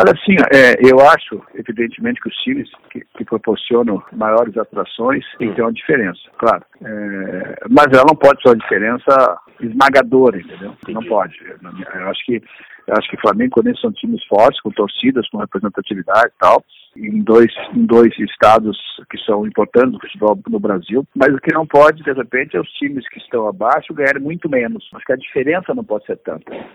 Olha, sim. é, eu acho, evidentemente, que os times que, que proporcionam maiores atrações têm que uma diferença, claro. É, mas ela não pode ser uma diferença esmagadora, entendeu? Não pode. Eu acho que eu acho que Flamengo e Corinthians são times fortes, com torcidas, com representatividade e tal, em dois, em dois estados que são importantes no futebol no Brasil. Mas o que não pode, de repente, é os times que estão abaixo ganharem muito menos. Acho que a diferença não pode ser tanta.